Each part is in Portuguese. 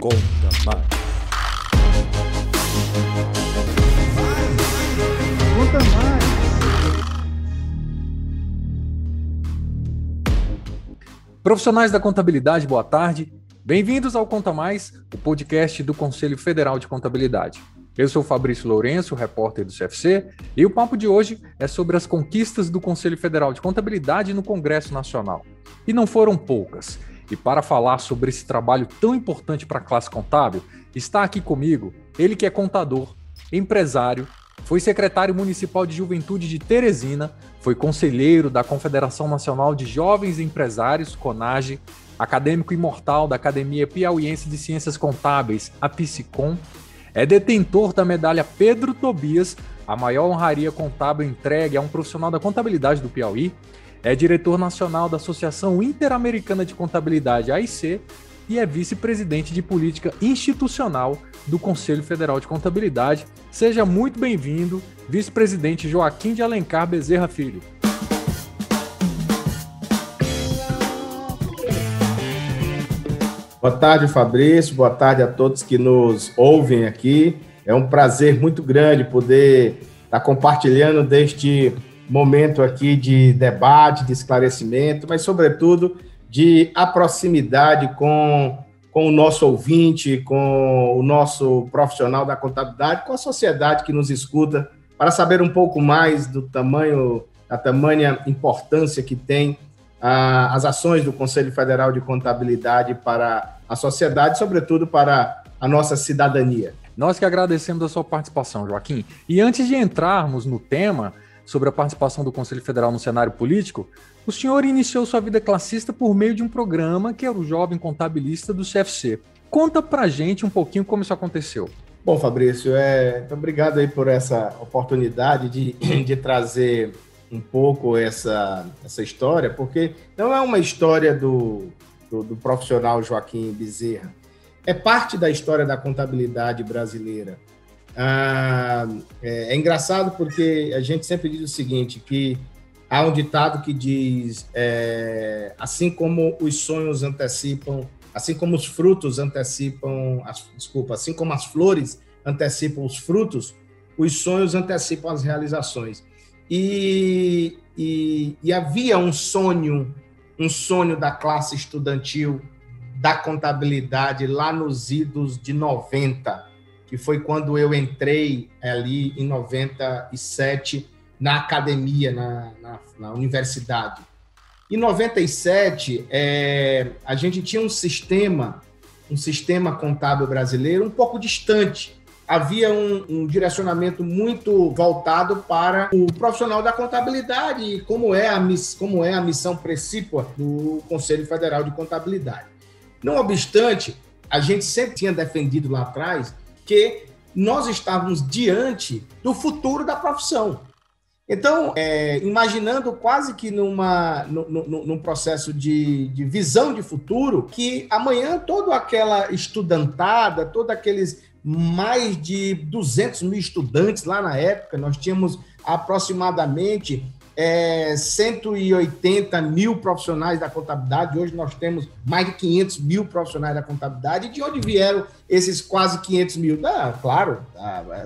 Conta mais. Conta mais. Profissionais da contabilidade, boa tarde. Bem-vindos ao Conta Mais, o podcast do Conselho Federal de Contabilidade. Eu sou Fabrício Lourenço, repórter do CFC, e o papo de hoje é sobre as conquistas do Conselho Federal de Contabilidade no Congresso Nacional. E não foram poucas. E para falar sobre esse trabalho tão importante para a classe contábil, está aqui comigo ele que é contador, empresário, foi secretário municipal de juventude de Teresina, foi conselheiro da Confederação Nacional de Jovens Empresários, CONAGE, acadêmico imortal da Academia Piauiense de Ciências Contábeis, a PSICOM, é detentor da medalha Pedro Tobias, a maior honraria contábil entregue a um profissional da contabilidade do Piauí, é diretor nacional da Associação Interamericana de Contabilidade, AIC, e é vice-presidente de política institucional do Conselho Federal de Contabilidade. Seja muito bem-vindo, vice-presidente Joaquim de Alencar Bezerra Filho. Boa tarde, Fabrício. Boa tarde a todos que nos ouvem aqui. É um prazer muito grande poder estar compartilhando deste momento aqui de debate, de esclarecimento, mas, sobretudo, de a proximidade com, com o nosso ouvinte, com o nosso profissional da contabilidade, com a sociedade que nos escuta, para saber um pouco mais do tamanho, da tamanha importância que tem ah, as ações do Conselho Federal de Contabilidade para a sociedade, sobretudo para a nossa cidadania. Nós que agradecemos a sua participação, Joaquim. E antes de entrarmos no tema, sobre a participação do Conselho Federal no cenário político, o senhor iniciou sua vida classista por meio de um programa que era o Jovem Contabilista do CFC. Conta pra gente um pouquinho como isso aconteceu. Bom, Fabrício, é, obrigado aí por essa oportunidade de, de trazer um pouco essa, essa história, porque não é uma história do, do, do profissional Joaquim Bezerra, é parte da história da contabilidade brasileira. Ah, é, é, engraçado porque a gente sempre diz o seguinte, que há um ditado que diz, é, assim como os sonhos antecipam, assim como os frutos antecipam, as, desculpa, assim como as flores antecipam os frutos, os sonhos antecipam as realizações. E, e, e havia um sonho, um sonho da classe estudantil da contabilidade lá nos idos de 90, que foi quando eu entrei ali em 97 na academia, na, na, na universidade. Em 97, é, a gente tinha um sistema, um sistema contábil brasileiro um pouco distante. Havia um, um direcionamento muito voltado para o profissional da contabilidade como é a, como é a missão precípua do Conselho Federal de Contabilidade. Não obstante, a gente sempre tinha defendido lá atrás que nós estávamos diante do futuro da profissão. Então, é, imaginando quase que numa, no, no, num processo de, de, visão de futuro, que amanhã toda aquela estudantada, todos aqueles mais de 200 mil estudantes lá na época, nós tínhamos aproximadamente é, 180 mil profissionais da contabilidade, hoje nós temos mais de 500 mil profissionais da contabilidade. De onde vieram esses quase 500 mil? Ah, claro,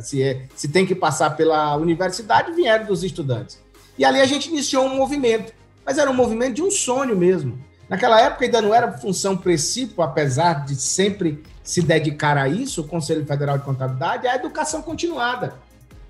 se, é, se tem que passar pela universidade, vieram dos estudantes. E ali a gente iniciou um movimento, mas era um movimento de um sonho mesmo. Naquela época ainda não era função princípio, apesar de sempre se dedicar a isso, o Conselho Federal de Contabilidade, a educação continuada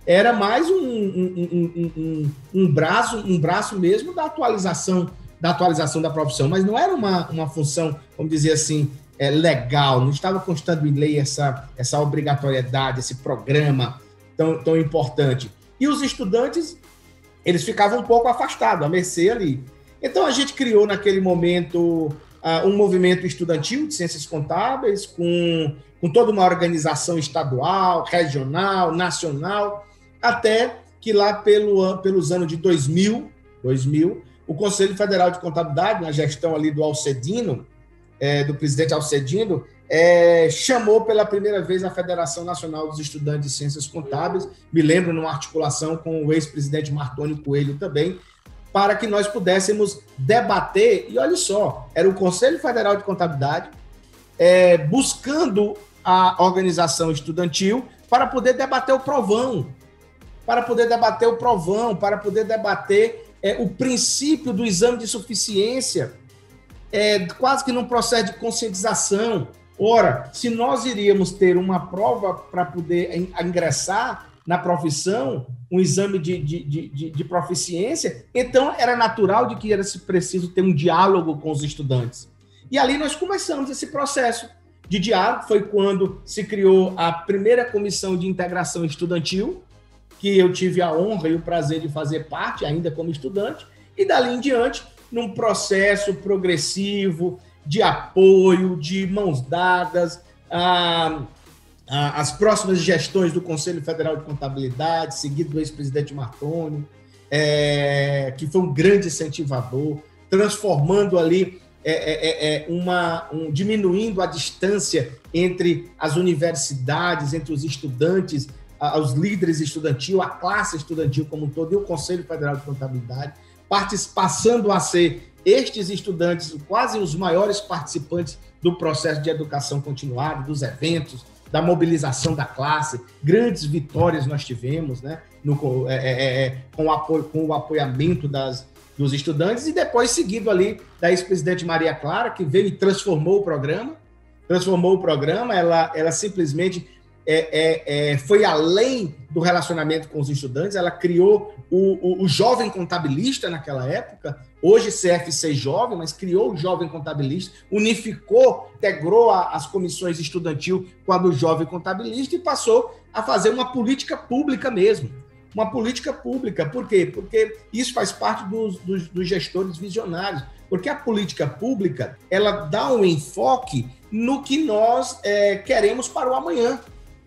era mais um, um, um, um, braço, um braço mesmo da atualização da atualização da profissão, mas não era uma, uma função, vamos dizer assim, é, legal, não estava constando em lei essa, essa obrigatoriedade, esse programa tão, tão importante. E os estudantes, eles ficavam um pouco afastados, a mercê ali. Então a gente criou naquele momento uh, um movimento estudantil de ciências contábeis, com, com toda uma organização estadual, regional, nacional, até que lá pelo, pelos anos de 2000, 2000, o Conselho Federal de Contabilidade, na gestão ali do Alcedino, é, do presidente Alcedino, é, chamou pela primeira vez a Federação Nacional dos Estudantes de Ciências Contábeis, me lembro numa articulação com o ex-presidente Martônio Coelho também, para que nós pudéssemos debater, e olha só, era o Conselho Federal de Contabilidade, é, buscando a organização estudantil para poder debater o provão, para poder debater o provão, para poder debater é, o princípio do exame de suficiência, é, quase que num processo de conscientização. Ora, se nós iríamos ter uma prova para poder ingressar na profissão, um exame de, de, de, de, proficiência, então era natural de que era preciso ter um diálogo com os estudantes. E ali nós começamos esse processo de diálogo, foi quando se criou a primeira comissão de integração estudantil, que eu tive a honra e o prazer de fazer parte, ainda como estudante, e dali em diante, num processo progressivo de apoio, de mãos dadas, ah, as próximas gestões do Conselho Federal de Contabilidade, seguido do ex-presidente Martoni, é, que foi um grande incentivador, transformando ali é, é, é, é uma um, diminuindo a distância entre as universidades, entre os estudantes, os líderes estudantil, a classe estudantil como um todo e o Conselho Federal de Contabilidade, passando a ser estes estudantes quase os maiores participantes do processo de educação continuada, dos eventos, da mobilização da classe, grandes vitórias nós tivemos, né? No, é, é, é, com, o apoio, com o apoiamento das, dos estudantes, e depois seguido ali da ex-presidente Maria Clara, que veio e transformou o programa, transformou o programa, ela, ela simplesmente é, é, é, foi além do relacionamento com os estudantes, ela criou o, o, o, jovem contabilista naquela época, hoje CFC Jovem, mas criou o jovem contabilista, unificou, integrou a, as comissões estudantil com a do jovem contabilista e passou a fazer uma política pública mesmo. Uma política pública, por quê? Porque isso faz parte dos, dos, dos gestores visionários, porque a política pública ela dá um enfoque no que nós é, queremos para o amanhã.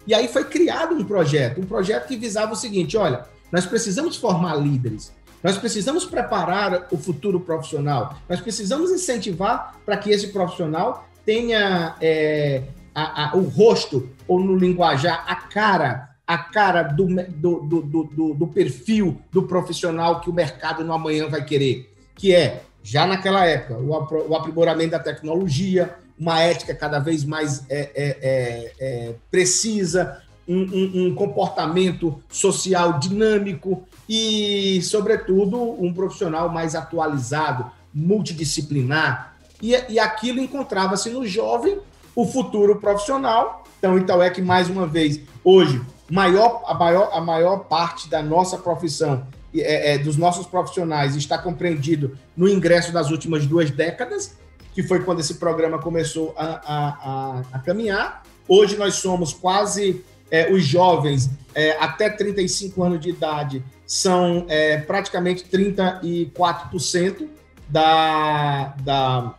E aí foi criado um projeto, um projeto que visava o seguinte: olha, nós precisamos formar líderes, nós precisamos preparar o futuro profissional, nós precisamos incentivar para que esse profissional tenha é, a, a, o rosto, ou no linguajar, a cara, a cara do, do, do, do, perfil do profissional que o mercado no amanhã vai querer, que é, já naquela época, o aprimoramento da tecnologia, uma ética cada vez mais é, é, é, é precisa, um, um, um, comportamento social dinâmico e, sobretudo, um profissional mais atualizado, multidisciplinar. E, e aquilo encontrava-se no jovem o futuro profissional. Então, então é que, mais uma vez, hoje, maior, a, maior, a maior parte da nossa profissão, é, é, dos nossos profissionais, está compreendido no ingresso das últimas duas décadas, que foi quando esse programa começou a, a, a, a caminhar. Hoje nós somos quase é, os jovens é, até 35 anos de idade são é, praticamente 34% da, da,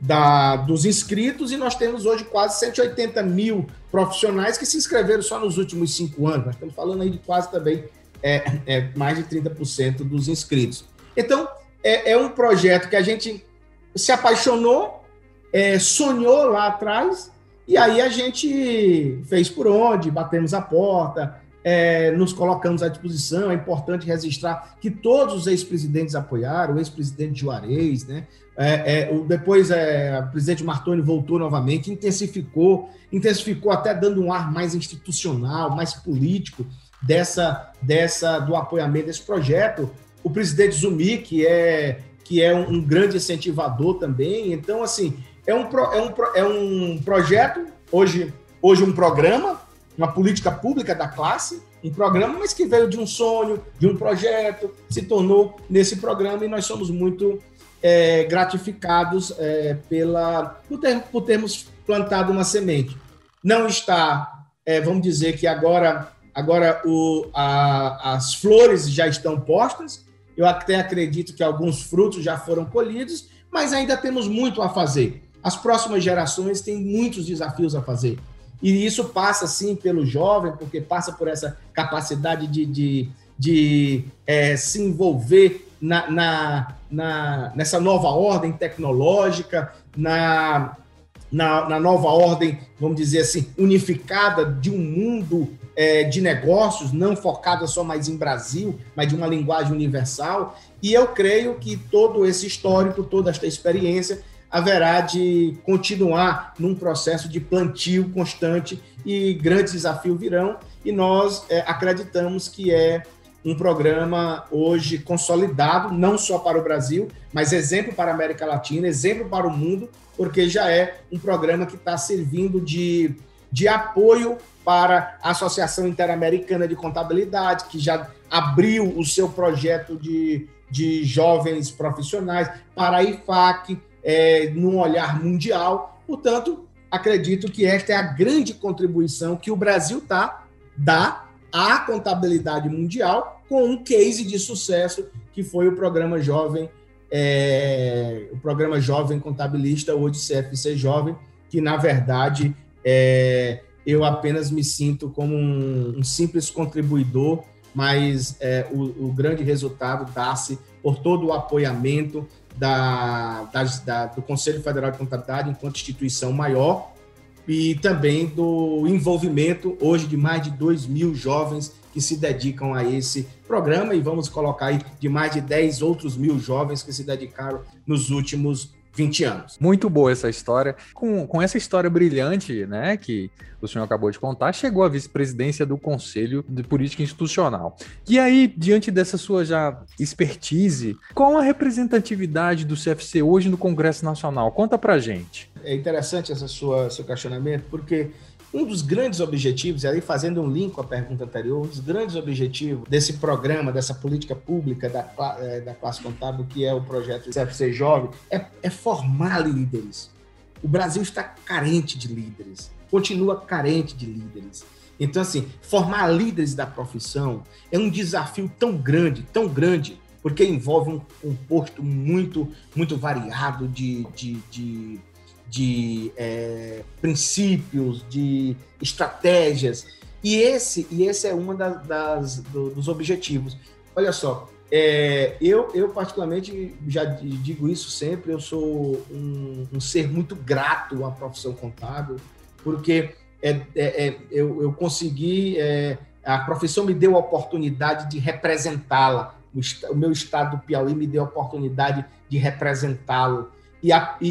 da, dos inscritos e nós temos hoje quase 180 mil profissionais que se inscreveram só nos últimos cinco anos. Nós estamos falando aí de quase também é, é mais de 30% dos inscritos. Então, é, é um projeto que a gente se apaixonou, é, sonhou lá atrás, e aí a gente fez por onde, batemos a porta, é, nos colocamos à disposição. É importante registrar que todos os ex-presidentes apoiaram, o ex-presidente Juarez, né? É, é, depois é, o presidente Martoni voltou novamente, intensificou, intensificou até dando um ar mais institucional, mais político dessa, dessa do apoiamento desse projeto. O presidente Zumi, que é que é um, um grande incentivador também. Então, assim, é um, é um, é um projeto, hoje, hoje um programa, uma política pública da classe, um programa, mas que veio de um sonho, de um projeto, se tornou nesse programa e nós somos muito é, gratificados é, pela, por, ter, por termos plantado uma semente. Não está, é, vamos dizer que agora, agora o, a, as flores já estão postas, eu até acredito que alguns frutos já foram colhidos, mas ainda temos muito a fazer. As próximas gerações têm muitos desafios a fazer. E isso passa, sim, pelo jovem, porque passa por essa capacidade de, de, de é, se envolver na, na, na, nessa nova ordem tecnológica, na, na, na, nova ordem, vamos dizer assim, unificada de um mundo é, de negócios, não focada só mais em Brasil, mas de uma linguagem universal. E eu creio que todo esse histórico, toda esta experiência, haverá de continuar num processo de plantio constante e grandes desafios virão, e nós é, acreditamos que é um programa hoje consolidado, não só para o Brasil, mas exemplo para a América Latina, exemplo para o mundo, porque já é um programa que está servindo de, de apoio para a Associação Interamericana de Contabilidade, que já abriu o seu projeto de, de jovens profissionais, para a IFAC, é, num olhar mundial. Portanto, acredito que esta é a grande contribuição que o Brasil tá, dá à contabilidade mundial com um case de sucesso que foi o programa Jovem, é, o programa Jovem Contabilista, hoje CFC Jovem, que na verdade é, eu apenas me sinto como um, um simples contribuidor, mas é, o, o, grande resultado dá-se por todo o apoiamento da, da, do Conselho Federal de Contabilidade enquanto instituição maior e também do envolvimento hoje de mais de 2 mil jovens que se dedicam a esse programa e vamos colocar aí de mais de 10 outros mil jovens que se dedicaram nos últimos 20 anos. Muito boa essa história. Com, com essa história brilhante, né, que o senhor acabou de contar, chegou à vice-presidência do Conselho de Política Institucional. E aí, diante dessa sua já expertise, qual a representatividade do CFC hoje no Congresso Nacional? Conta pra gente. É interessante esse seu questionamento, porque um dos grandes objetivos, e aí fazendo um link com a pergunta anterior, um dos grandes objetivos desse programa, dessa política pública da, é, da classe contábil, que é o projeto CFC Jovem, é, é formar líderes. O Brasil está carente de líderes, continua carente de líderes. Então, assim, formar líderes da profissão é um desafio tão grande, tão grande, porque envolve um composto muito, muito variado de, de, de de é, princípios, de estratégias. E esse, e esse é um das, das do, dos objetivos. Olha só, é, eu, eu particularmente já digo isso sempre, eu sou um, um ser muito grato à profissão contábil, porque é, é, é eu, eu consegui, é, a profissão me deu a oportunidade de representá-la, o, o meu estado do Piauí me deu a oportunidade de representá-lo e, a, e,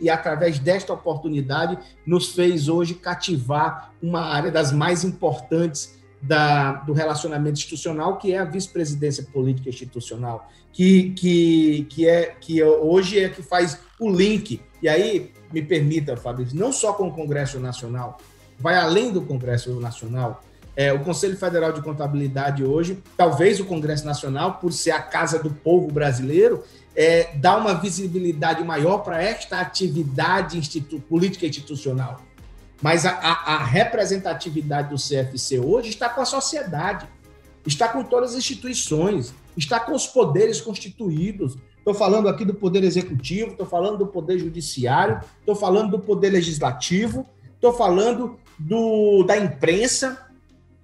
e, e, através desta oportunidade nos fez hoje cativar uma área das mais importantes da, do relacionamento institucional, que é a vice-presidência política institucional, que, que, que, é, que hoje é que faz o link. E aí, me permita, Fabrício, não só com o Congresso Nacional, vai além do Congresso Nacional. É, o Conselho Federal de Contabilidade hoje, talvez o Congresso Nacional, por ser a casa do povo brasileiro, é, dar uma visibilidade maior para esta atividade institu política institucional. Mas a, a, a, representatividade do CFC hoje está com a sociedade, está com todas as instituições, está com os poderes constituídos. Estou falando aqui do Poder Executivo, estou falando do Poder Judiciário, estou falando do Poder Legislativo, estou falando do, da imprensa,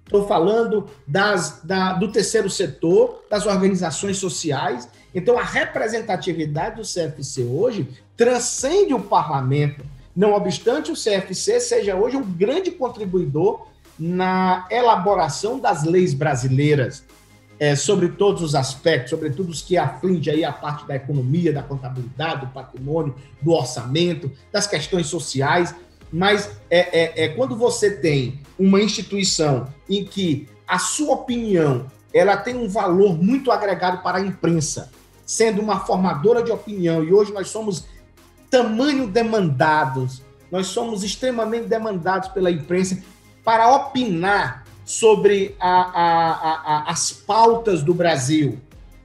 estou falando das, da, do terceiro setor, das organizações sociais. Então, a representatividade do CFC hoje transcende o parlamento, não obstante o CFC seja hoje um grande contribuidor na elaboração das leis brasileiras, é, sobre todos os aspectos, sobretudo os que afligem aí a parte da economia, da contabilidade, do patrimônio, do orçamento, das questões sociais. Mas é, é, é quando você tem uma instituição em que a sua opinião ela tem um valor muito agregado para a imprensa, sendo uma formadora de opinião, e hoje nós somos tamanho demandados, nós somos extremamente demandados pela imprensa para opinar sobre a, a, a, as pautas do Brasil.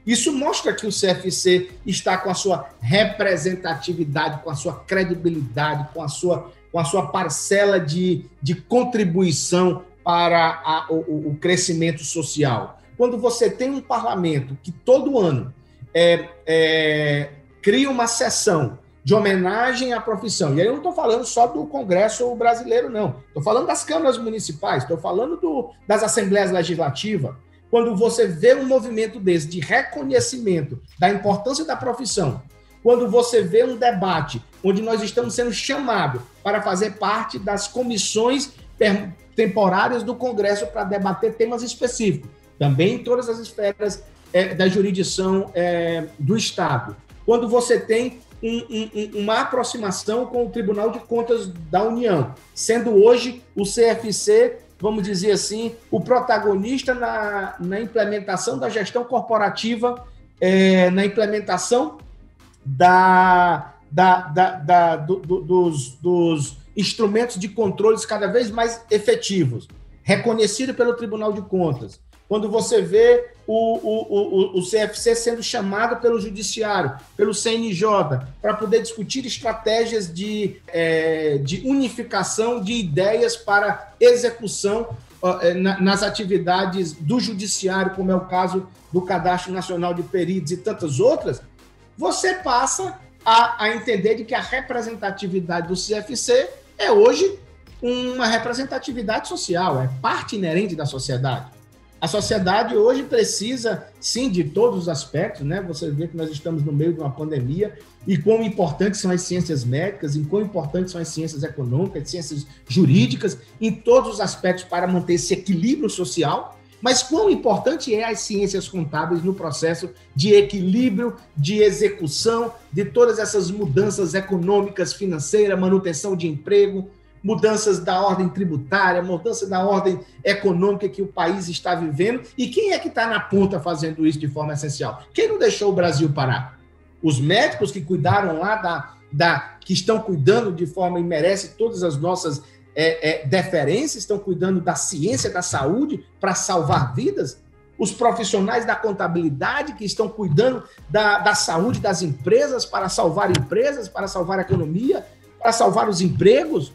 Isso mostra que o CFC está com a sua representatividade, com a sua credibilidade, com a sua, com a sua parcela de, de contribuição para o, o crescimento social. Quando você tem um parlamento que todo ano é, é, cria uma sessão de homenagem à profissão. E aí eu não estou falando só do Congresso brasileiro, não. Estou falando das câmaras municipais, estou falando do, das assembleias legislativas. Quando você vê um movimento desse de reconhecimento da importância da profissão, quando você vê um debate onde nós estamos sendo chamados para fazer parte das comissões temporárias do Congresso para debater temas específicos, também em todas as esferas é, da jurisdição é, do Estado. Quando você tem um, um, uma aproximação com o Tribunal de Contas da União, sendo hoje o CFC, vamos dizer assim, o protagonista na, na implementação da gestão corporativa, é, na implementação da, da, da, da do, do, dos, dos instrumentos de controles cada vez mais efetivos, reconhecido pelo Tribunal de Contas. Quando você vê o, o, o, o CFC sendo chamado pelo Judiciário, pelo CNJ, para poder discutir estratégias de, é, de unificação de ideias para execução é, nas atividades do Judiciário, como é o caso do Cadastro Nacional de Peritos e tantas outras, você passa a, a entender de que a representatividade do CFC é hoje uma representatividade social, é parte inerente da sociedade. A sociedade hoje precisa, sim, de todos os aspectos, né? Você vê que nós estamos no meio de uma pandemia e quão importantes são as ciências médicas, e quão importantes são as ciências econômicas, ciências jurídicas, em todos os aspectos para manter esse equilíbrio social. Mas quão importante é as ciências contábeis no processo de equilíbrio, de execução de todas essas mudanças econômicas, financeiras, manutenção de emprego, mudanças da ordem tributária, mudança da ordem econômica que o país está vivendo. E quem é que está na ponta fazendo isso de forma essencial? Quem não deixou o Brasil parar? Os médicos que cuidaram lá da, da que estão cuidando de forma e merece todas as nossas é, é, deferências, estão cuidando da ciência da saúde para salvar vidas. Os profissionais da contabilidade que estão cuidando da, da saúde das empresas para salvar empresas, para salvar a economia, para salvar os empregos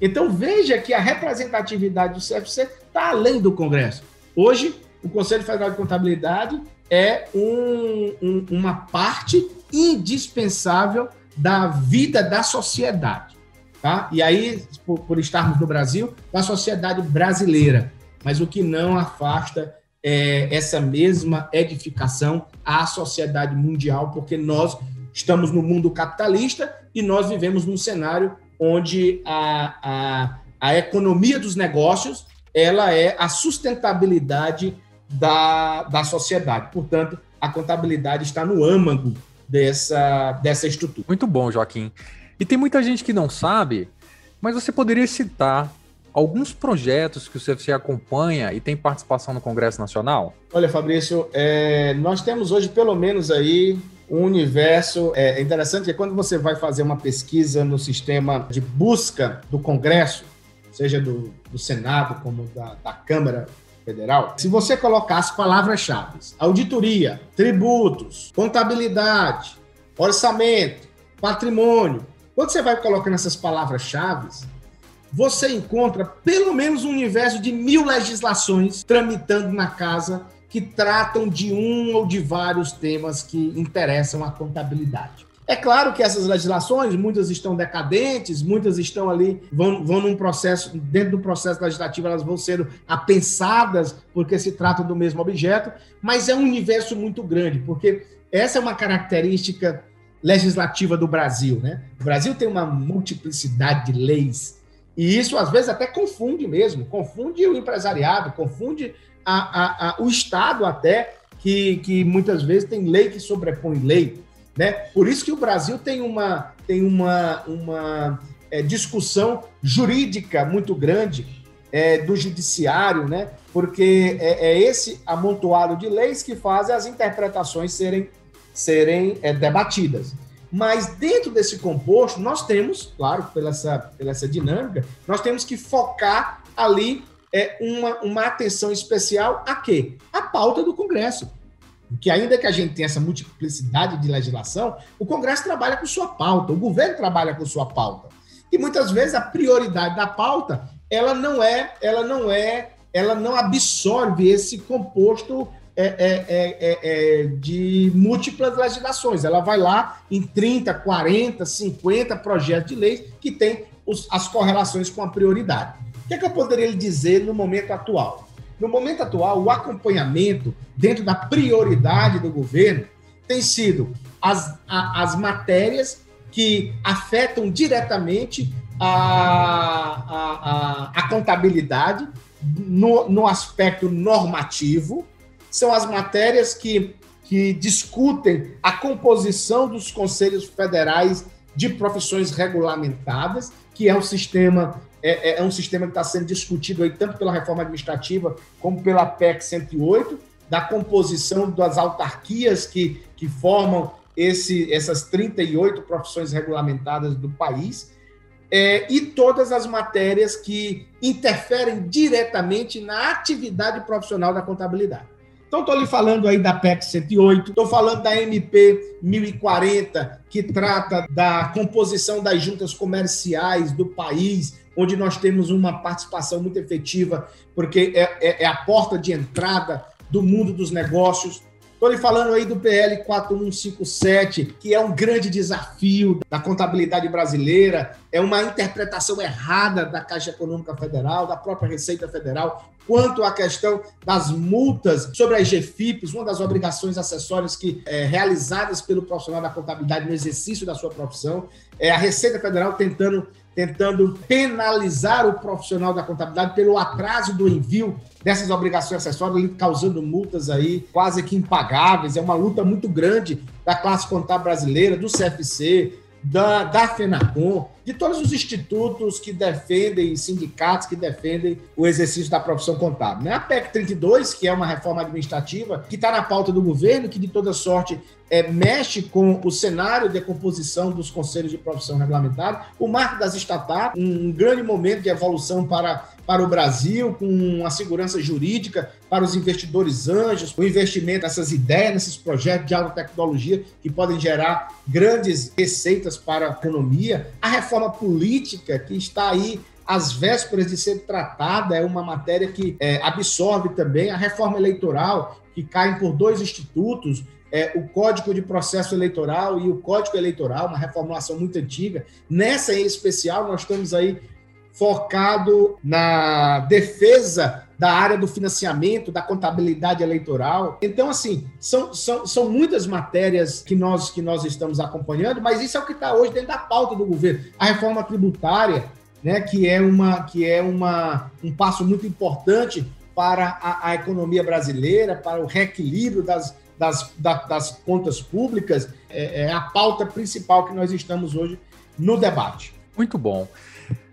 então veja que a representatividade do CFC está além do Congresso. Hoje, o Conselho Federal de Contabilidade é um, um, uma parte indispensável da vida da sociedade. Tá? E aí, por, por, estarmos no Brasil, da sociedade brasileira. Mas o que não afasta é essa mesma edificação à sociedade mundial, porque nós estamos no mundo capitalista e nós vivemos num cenário onde a, a, a economia dos negócios ela é a sustentabilidade da, da sociedade. Portanto, a contabilidade está no âmago dessa, dessa estrutura. Muito bom, Joaquim. E tem muita gente que não sabe, mas você poderia citar alguns projetos que o CFC acompanha e tem participação no Congresso Nacional? Olha, Fabrício, é, nós temos hoje pelo menos aí um universo. É interessante que quando você vai fazer uma pesquisa no sistema de busca do Congresso, seja do, do Senado como da, da Câmara Federal, se você colocar as palavras-chave, auditoria, tributos, contabilidade, orçamento, patrimônio, quando você vai colocando essas palavras-chave, você encontra pelo menos um universo de mil legislações tramitando na casa que tratam de um ou de vários temas que interessam a contabilidade. É claro que essas legislações, muitas estão decadentes, muitas estão ali, vão, vão num processo, dentro do processo legislativo, elas vão sendo apensadas, porque se trata do mesmo objeto, mas é um universo muito grande, porque essa é uma característica legislativa do Brasil, né? O Brasil tem uma multiplicidade de leis, e isso às vezes até confunde mesmo, confunde o empresariado, confunde a, a, a, o Estado até, que, que muitas vezes tem lei que sobrepõe lei. Né? Por isso que o Brasil tem uma, tem uma, uma é, discussão jurídica muito grande é, do judiciário, né? porque é, é, esse amontoado de leis que fazem as interpretações serem, serem é, debatidas. Mas dentro desse composto, nós temos, claro, pela essa, pela essa dinâmica, nós temos que focar ali é, uma, uma atenção especial a quê? A pauta do Congresso. Que ainda que a gente tenha essa multiplicidade de legislação, o Congresso trabalha com sua pauta, o governo trabalha com sua pauta. E muitas vezes a prioridade da pauta, ela não é, ela não é, ela não absorve esse composto é, é, é, é, de múltiplas legislações. Ela vai lá em 30, 40, 50 projetos de lei que os, as correlações com a prioridade que, é que eu poderia lhe dizer no momento atual? No momento atual, o acompanhamento dentro da prioridade do governo tem sido as, a, as matérias que afetam diretamente a, a, a, a contabilidade no, no aspecto normativo, são as matérias que que discutem a composição dos conselhos federais de profissões regulamentadas, que é um sistema é, é, é um sistema que está sendo discutido aí tanto pela reforma administrativa como pela PEC 108, da composição das autarquias que, que formam esse, essas 38 profissões regulamentadas do país, é, e todas as matérias que interferem diretamente na atividade profissional da contabilidade. Então, estou lhe falando aí da PEC 108, estou falando da MP 1040, que trata da composição das juntas comerciais do país, onde nós temos uma participação muito efetiva, porque é, é, é a porta de entrada do mundo dos negócios. Estou lhe falando aí do PL 4157, que é um grande desafio da contabilidade brasileira, é uma interpretação errada da Caixa Econômica Federal, da própria Receita Federal, quanto à questão das multas sobre as GFIPs, uma das obrigações acessórias que é, realizadas pelo profissional da contabilidade no exercício da sua profissão, é a Receita Federal tentando tentando penalizar o profissional da contabilidade pelo atraso do envio dessas obrigações acessórias, causando multas aí quase que impagáveis. É uma luta muito grande da classe contábil brasileira, do CFC, da, da FENACOM, de todos os institutos que defendem, sindicatos que defendem o exercício da profissão contábil. Né? A PEC 32, que é uma reforma administrativa, que está na pauta do governo, que de toda sorte é, mexe com o cenário de composição dos conselhos de profissão regulamentada, o marco das estatais, um grande momento de evolução para, para o Brasil, com uma segurança jurídica para os investidores anjos, o investimento nessas ideias, nesses projetos de alta tecnologia que podem gerar grandes receitas para a economia, a reforma política que está aí às vésperas de ser tratada, é uma matéria que é, absorve também a reforma eleitoral, que caem por dois institutos, é, o Código de Processo Eleitoral e o Código Eleitoral, uma reformulação muito antiga. Nessa em especial, nós estamos aí focado na defesa da área do financiamento, da contabilidade eleitoral. Então, assim, são, são, são muitas matérias que nós, que nós estamos acompanhando, mas isso é o que está hoje dentro da pauta do governo. A reforma tributária, né, que é, uma, que é uma, um passo muito importante para a, a economia brasileira, para o reequilíbrio das, das, da, das contas públicas é, é, a pauta principal que nós estamos hoje no debate. Muito bom.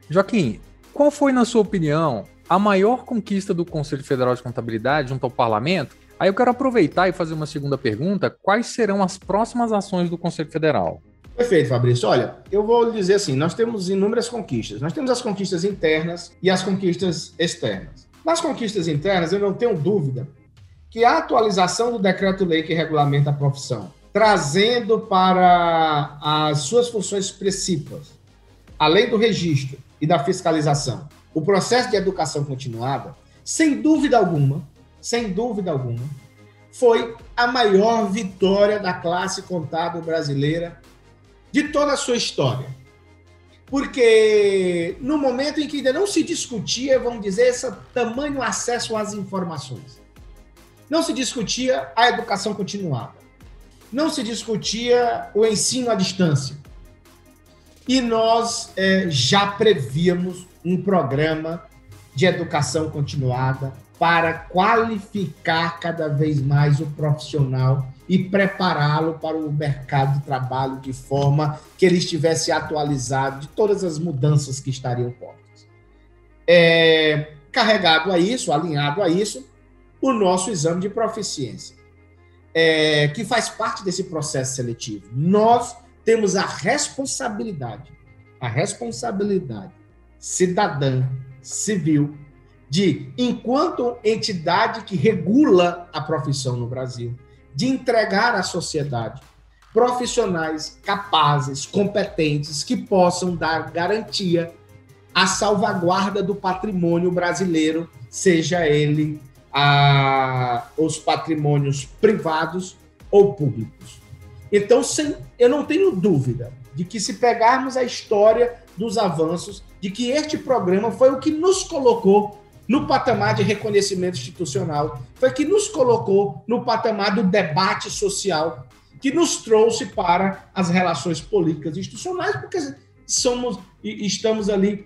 Joaquim, qual foi, na sua opinião, a maior conquista do Conselho Federal de Contabilidade junto ao parlamento? Aí eu quero aproveitar e fazer uma segunda pergunta: quais serão as próximas ações do Conselho Federal? Perfeito, Fabrício. Olha, eu vou dizer assim: nós temos inúmeras conquistas. Nós temos as conquistas internas e as conquistas externas. Nas conquistas internas, eu não tenho dúvida que a atualização do decreto-lei que regulamenta a profissão, trazendo para as suas funções expressivas, além do registro e da fiscalização, o processo de educação continuada, sem dúvida alguma, sem dúvida alguma, foi a maior vitória da classe contábil brasileira de toda a sua história. Porque no momento em que ainda não se discutia, vamos dizer, esse tamanho acesso às informações, não se discutia a educação continuada. Não se discutia o ensino à distância. E nós é, já prevíamos um programa de educação continuada para qualificar cada vez mais o profissional e prepará-lo para o mercado de trabalho de forma que ele estivesse atualizado de todas as mudanças que estariam postas. É, carregado a isso, alinhado a isso, o nosso exame de proficiência, é, que faz parte desse processo seletivo. Nós temos a responsabilidade, a responsabilidade cidadã, civil, de, enquanto entidade que regula a profissão no Brasil, de entregar à sociedade profissionais capazes, competentes, que possam dar garantia à salvaguarda do patrimônio brasileiro, seja ele a, os patrimônios privados ou públicos. Então, sem, eu não tenho dúvida de que se pegarmos a história dos avanços, de que este programa foi o que nos colocou no patamar de reconhecimento institucional, foi que nos colocou no patamar do debate social, que nos trouxe para as relações políticas e institucionais, porque somos estamos ali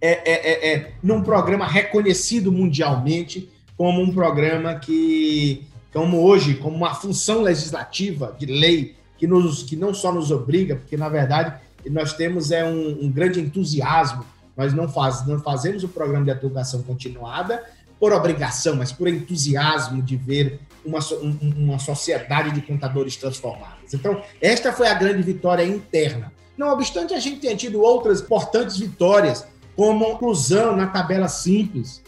é, é, é, é num programa reconhecido mundialmente, como um programa que como hoje, como uma função legislativa de lei que, nos, que não só nos obriga, porque na verdade nós temos é um, um grande entusiasmo. Nós não, faz, não fazemos o programa de educação continuada por obrigação, mas por entusiasmo de ver uma, uma sociedade de contadores transformados. Então, esta foi a grande vitória interna. Não obstante, a gente tenha tido outras importantes vitórias, como inclusão na tabela simples,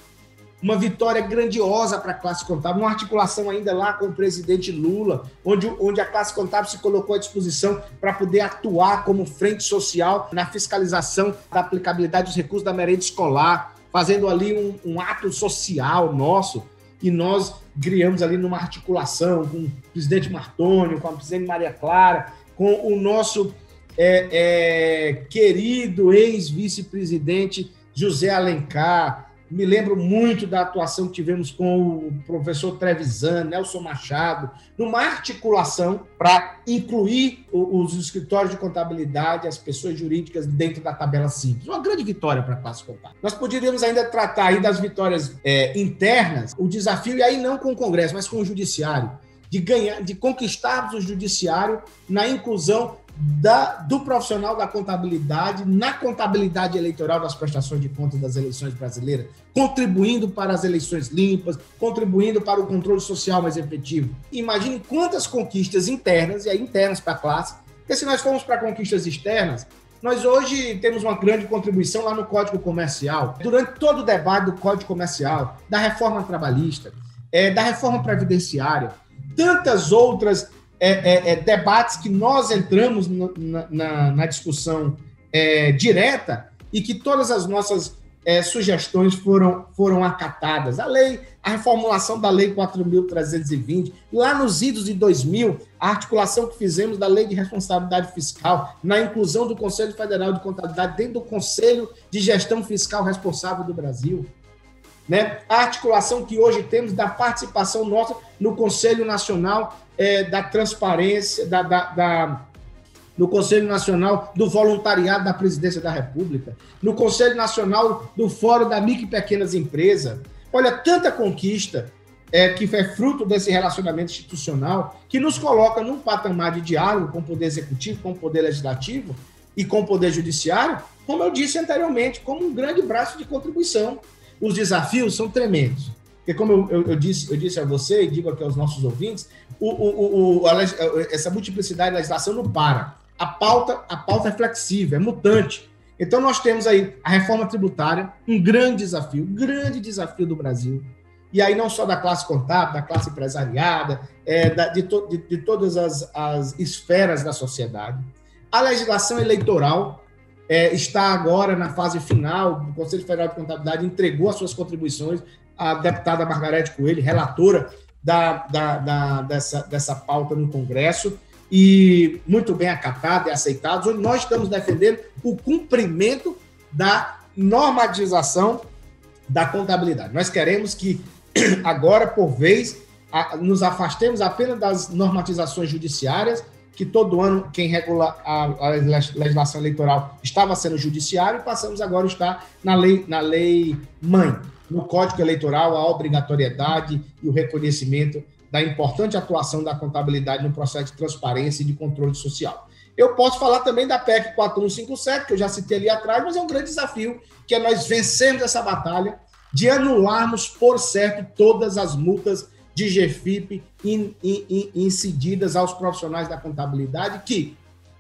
uma vitória grandiosa para a classe contábil, uma articulação ainda lá com o presidente Lula, onde, onde a classe contábil se colocou à disposição para poder atuar como frente social na fiscalização da aplicabilidade dos recursos da merenda escolar, fazendo ali um, um ato social nosso, e nós criamos ali numa articulação com o presidente Martônio, com a presidente Maria Clara, com o nosso é, é, querido ex-vice-presidente José Alencar, me lembro muito da atuação que tivemos com o professor Trevisan, Nelson Machado, numa articulação para incluir os escritórios de contabilidade, as pessoas jurídicas dentro da tabela simples. Uma grande vitória para a classe contábil. Nós poderíamos ainda tratar aí das vitórias é, internas, o desafio, e aí não com o Congresso, mas com o Judiciário, de ganhar, de conquistarmos o Judiciário na inclusão da, do profissional da contabilidade na contabilidade eleitoral das prestações de contas das eleições brasileiras, contribuindo para as eleições limpas, contribuindo para o controle social mais efetivo. Imagine quantas conquistas internas, e aí internas para a classe, porque se nós formos para conquistas externas, nós hoje temos uma grande contribuição lá no Código Comercial. Durante todo o debate do Código Comercial, da reforma trabalhista, é, da reforma previdenciária, tantas outras é, é, é, debates que nós entramos na, na, na discussão é, direta e que todas as nossas é, sugestões foram, foram acatadas. A lei, a reformulação da Lei 4.320, lá nos idos de 2000, a articulação que fizemos da Lei de Responsabilidade Fiscal, na inclusão do Conselho Federal de Contabilidade dentro do Conselho de Gestão Fiscal Responsável do Brasil. Né? A articulação que hoje temos da participação nossa no Conselho Nacional é, da transparência, da, da, da, no Conselho Nacional do Voluntariado da Presidência da República, no Conselho Nacional do Fórum da Micro e Pequenas Empresas. Olha, tanta conquista é, que é fruto desse relacionamento institucional que nos coloca num patamar de diálogo com o Poder Executivo, com o Poder Legislativo e com o Poder Judiciário, como eu disse anteriormente, como um grande braço de contribuição. Os desafios são tremendos. Porque, como eu, eu, eu, disse, eu disse a você e digo aqui aos nossos ouvintes, o, o, o, a, essa multiplicidade da legislação não para. A pauta, a pauta é flexível, é mutante. Então, nós temos aí a reforma tributária, um grande desafio, um grande desafio do Brasil. E aí, não só da classe contábil, da classe empresariada, é, da, de, to, de, de, todas as, as esferas da sociedade. A legislação eleitoral é, está agora na fase final, o Conselho Federal de Contabilidade entregou as suas contribuições, a deputada Margarete Coelho, relatora da, da, da, dessa, dessa pauta no Congresso, e muito bem acatada e aceitada, onde nós estamos defendendo o cumprimento da normatização da contabilidade. Nós queremos que agora, por vez, nos afastemos apenas das normatizações judiciárias, que todo ano quem regula a, a legislação eleitoral estava sendo judiciário, e passamos agora a estar na lei, na lei mãe no Código Eleitoral a obrigatoriedade e o reconhecimento da importante atuação da contabilidade no processo de transparência e de controle social. Eu posso falar também da PEC 4157, que eu já citei ali atrás, mas é um grande desafio, que é nós vencermos essa batalha de anularmos, por certo, todas as multas de GFIP in, in, in, incididas aos profissionais da contabilidade, que,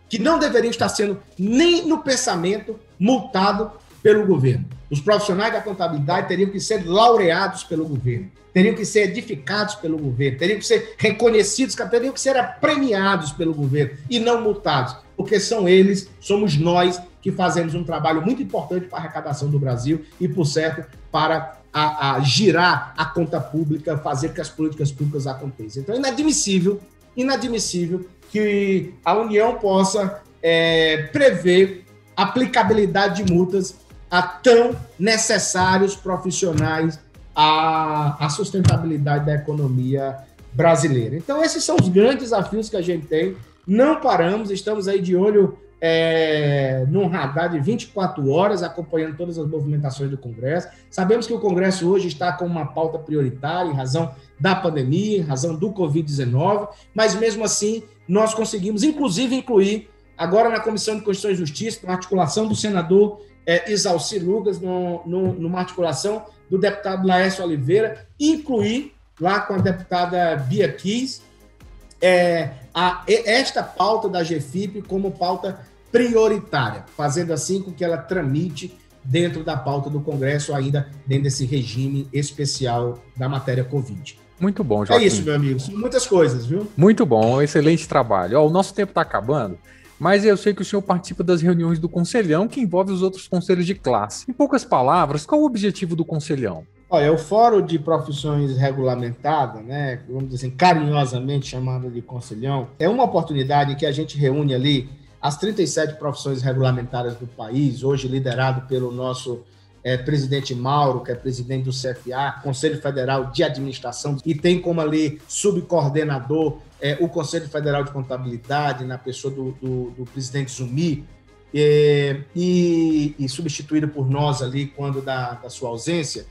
que não deveriam estar sendo nem no pensamento multado pelo governo. Os profissionais da contabilidade teriam que ser laureados pelo governo, teriam que ser edificados pelo governo, teriam que ser reconhecidos, teriam que ser premiados pelo governo e não multados, porque são eles, somos nós que fazemos um trabalho muito importante para a arrecadação do Brasil e, por certo, para a, a girar a conta pública, fazer que as políticas públicas aconteçam. Então, é inadmissível, inadmissível que a União possa é, prever aplicabilidade de multas a tão necessários profissionais à, à sustentabilidade da economia brasileira. Então, esses são os grandes desafios que a gente tem. Não paramos, estamos aí de olho é, num radar de 24 horas, acompanhando todas as movimentações do Congresso. Sabemos que o Congresso hoje está com uma pauta prioritária em razão da pandemia, em razão do Covid-19, mas mesmo assim nós conseguimos, inclusive, incluir agora na Comissão de Constituição e Justiça, com articulação do senador é, Isalci Lucas, no, no, numa articulação do deputado Laércio Oliveira, incluir lá com a deputada Bia Kiss, é, a, esta pauta da GFIP como pauta prioritária, fazendo assim com que ela tramite dentro da pauta do Congresso, ainda dentro desse regime especial da matéria Covid. Muito bom, Joaquim. É isso, meu amigo. São muitas coisas, viu? Muito bom, excelente trabalho. Ó, o nosso tempo está acabando, mas eu sei que o senhor participa das reuniões do Conselhão, que envolve os outros conselhos de classe. Em poucas palavras, qual o objetivo do Conselhão? Olha, o Fórum de Profissões Regulamentadas, né, vamos dizer assim, carinhosamente chamado de Conselhão, é uma oportunidade que a gente reúne ali as 37 profissões regulamentadas do país, hoje liderado pelo nosso é, presidente Mauro, que é presidente do CFA, Conselho Federal de Administração, e tem como ali subcoordenador é, o Conselho Federal de Contabilidade, na pessoa do, do, do presidente Zumi, é, e, e, substituído por nós ali quando da, da sua ausência.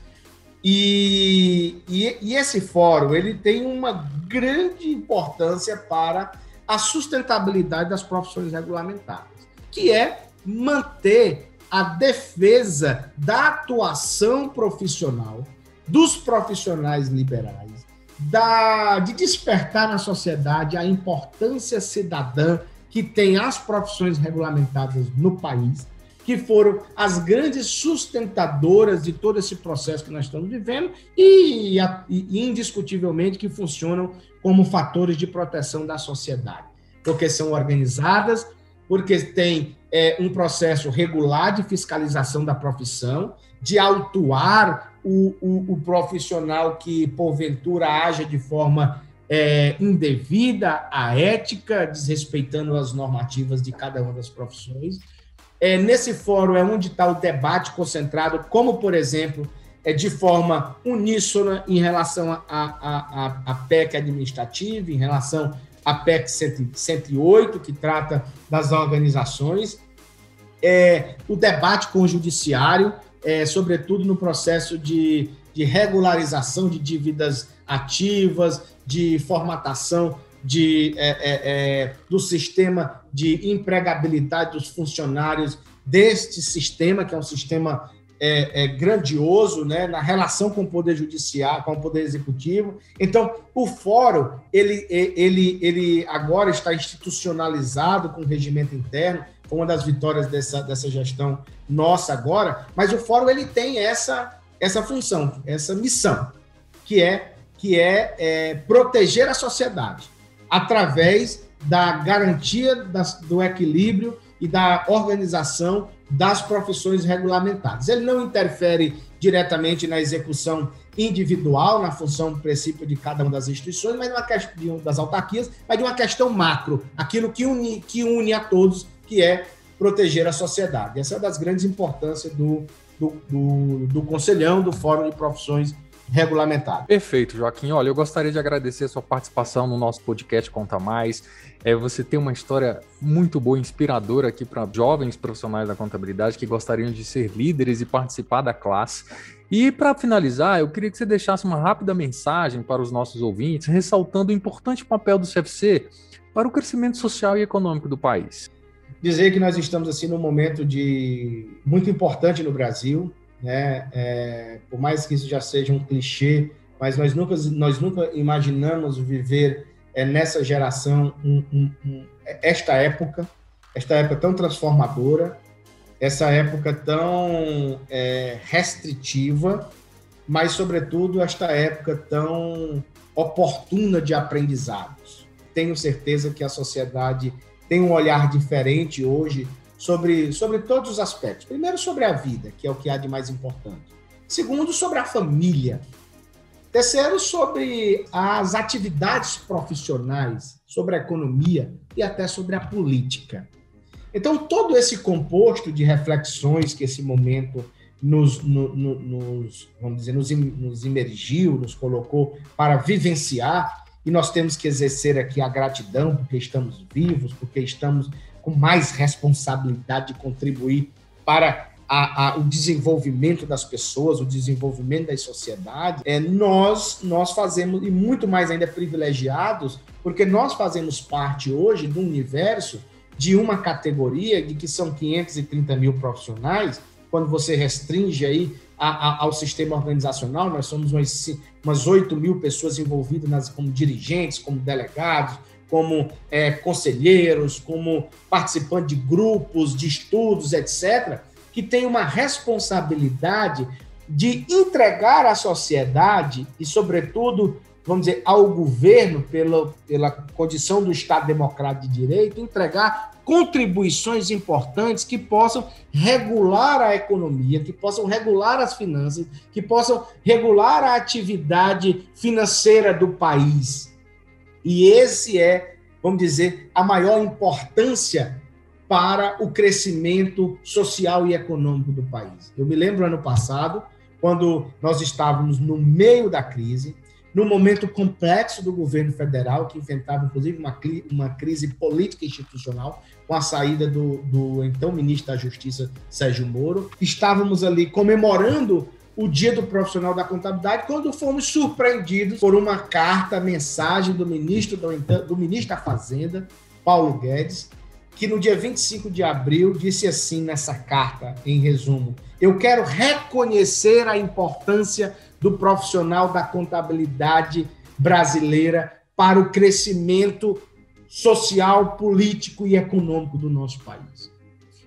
E, e, e, esse fórum ele tem uma grande importância para a sustentabilidade das profissões regulamentadas, que é manter a defesa da atuação profissional dos profissionais liberais, da, de despertar na sociedade a importância cidadã que tem as profissões regulamentadas no país, que foram as grandes sustentadoras de todo esse processo que nós estamos vivendo e, e, indiscutivelmente que funcionam como fatores de proteção da sociedade, porque são organizadas, porque tem é, um processo regular de fiscalização da profissão, de autuar o, o, o profissional que porventura haja de forma é, indevida à ética, desrespeitando as normativas de cada uma das profissões. É, nesse fórum é onde está o debate concentrado, como, por exemplo, é, de forma uníssona em relação à PEC administrativa, em relação à PEC 108, que trata das organizações, é, o debate com o judiciário, é, sobretudo no processo de, de regularização de dívidas ativas, de formatação de, é, é, é, do sistema de empregabilidade dos funcionários deste sistema, que é um sistema é, é, grandioso, né, na relação com o poder judiciário, com o poder executivo. Então, o fórum ele, ele, ele agora está institucionalizado com o regimento interno, foi uma das vitórias dessa, dessa gestão nossa agora. Mas o fórum ele tem essa essa função, essa missão, que é que é, é proteger a sociedade através da garantia das, do equilíbrio e da organização das profissões regulamentadas. Ele não interfere diretamente na execução individual, na função princípio de cada uma das instituições, mas uma questão das autarquias, mas de uma questão macro, aquilo que une, que une a todos, que é proteger a sociedade. Essa é uma das grandes importâncias do, do, do, do Conselhão, do Fórum de Profissões regulamentado. Perfeito, Joaquim. Olha, eu gostaria de agradecer a sua participação no nosso podcast Conta Mais. É, você tem uma história muito boa, inspiradora aqui para jovens profissionais da contabilidade que gostariam de ser líderes e participar da classe. E para finalizar, eu queria que você deixasse uma rápida mensagem para os nossos ouvintes, ressaltando o importante papel do CFC para o crescimento social e econômico do país. Dizer que nós estamos assim num momento de muito importante no Brasil, né? É, por mais que isso já seja um clichê, mas nós nunca, nós nunca imaginamos viver é, nessa geração um, um, um, esta época, esta época tão transformadora, essa época tão é, restritiva, mas, sobretudo, esta época tão oportuna de aprendizados. Tenho certeza que a sociedade tem um olhar diferente hoje sobre, sobre todos os aspectos. Primeiro, sobre a vida, que é o que há de mais importante. Segundo, sobre a família. Terceiro, sobre as atividades profissionais, sobre a economia e até sobre a política. Então, todo esse composto de reflexões que esse momento nos, no, no, nos vamos dizer, nos, nos imergiu, nos colocou para vivenciar, e nós temos que exercer aqui a gratidão porque estamos vivos, porque estamos com mais responsabilidade de contribuir para a, a, o desenvolvimento das pessoas, o desenvolvimento das sociedades, é, nós, nós fazemos, e muito mais ainda privilegiados, porque nós fazemos parte hoje do universo de uma categoria de que são 530 mil profissionais, quando você restringe aí a, a, ao sistema organizacional, nós somos umas, umas 8 mil pessoas envolvidas nas, como dirigentes, como delegados, como é, conselheiros, como participantes de grupos, de estudos, etc., que tem uma responsabilidade de entregar à sociedade e, sobretudo, vamos dizer, ao governo, pela, pela condição do Estado Democrático de Direito, entregar contribuições importantes que possam regular a economia, que possam regular as finanças, que possam regular a atividade financeira do país. E esse é, vamos dizer, a maior importância para o crescimento social e econômico do país. Eu me lembro ano passado, quando nós estávamos no meio da crise, no momento complexo do governo federal, que enfrentava inclusive uma, uma crise política institucional, com a saída do, do então ministro da Justiça, Sérgio Moro, estávamos ali comemorando o dia do profissional da contabilidade, quando fomos surpreendidos por uma carta, mensagem do ministro, do, do ministro da Fazenda, Paulo Guedes, que no dia 25 de abril disse assim nessa carta, em resumo: Eu quero reconhecer a importância do profissional da contabilidade brasileira para o crescimento social, político e econômico do nosso país.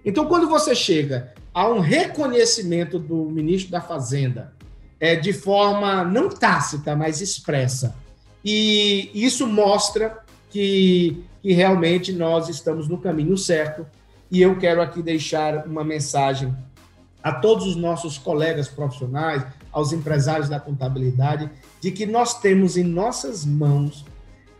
Então, quando você chega a um reconhecimento do ministro da Fazenda, é, de forma não tácita, mas expressa, e isso mostra que, que realmente nós estamos no caminho certo. E eu quero aqui deixar uma mensagem a todos os nossos colegas profissionais, aos empresários da contabilidade, de que nós temos em nossas mãos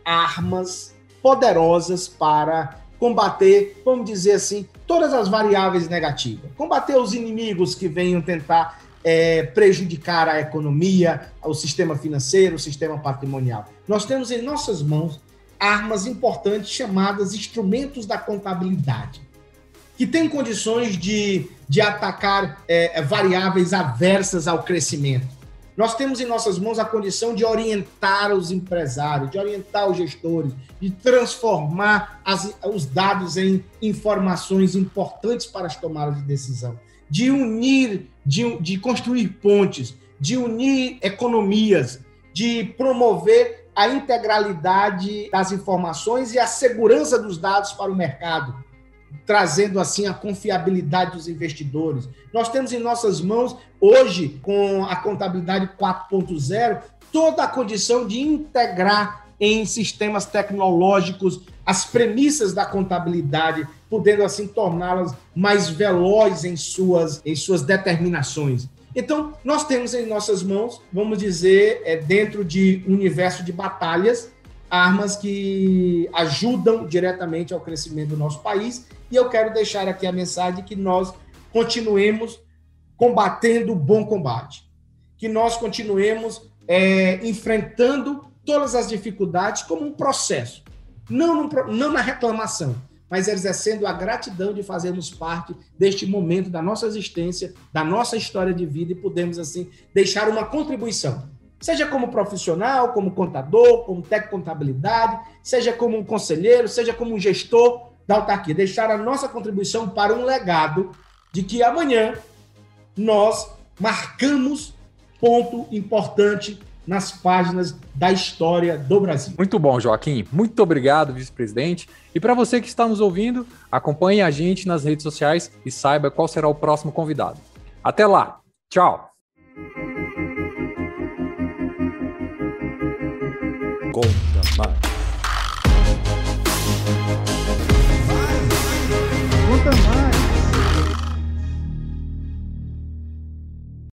armas poderosas para combater, vamos dizer assim, todas as variáveis negativas. Combater os inimigos que venham tentar é, prejudicar a economia, o sistema financeiro, o sistema patrimonial. Nós temos em nossas mãos armas importantes chamadas instrumentos da contabilidade, que têm condições de, de atacar é, variáveis adversas ao crescimento. Nós temos em nossas mãos a condição de orientar os empresários, de orientar os gestores, de transformar as, os dados em informações importantes para as tomadas de decisão, de unir, de, de construir pontes, de unir economias, de promover a integralidade das informações e a segurança dos dados para o mercado trazendo assim a confiabilidade dos investidores. Nós temos em nossas mãos, hoje, com a contabilidade 4.0, toda a condição de integrar em sistemas tecnológicos as premissas da contabilidade, podendo assim torná-las mais velozes em suas, em suas determinações. Então, nós temos em nossas mãos, vamos dizer, é, dentro de um universo de batalhas, armas que ajudam diretamente ao crescimento do nosso país. E eu quero deixar aqui a mensagem que nós continuemos combatendo o bom combate, que nós continuemos é, enfrentando todas as dificuldades como um processo, não, não na reclamação, mas exercendo a gratidão de fazermos parte deste momento da nossa existência, da nossa história de vida e podemos, assim, deixar uma contribuição. Seja como profissional, como contador, como técnico de contabilidade, seja como um conselheiro, seja como um gestor, da autarquia, deixar a nossa contribuição para um legado de que amanhã nós marcamos ponto importante nas páginas da história do Brasil. Muito bom, Joaquim. Muito obrigado, vice-presidente. E para você que está nos ouvindo, acompanhe a gente nas redes sociais e saiba qual será o próximo convidado. Até lá. Tchau. Conta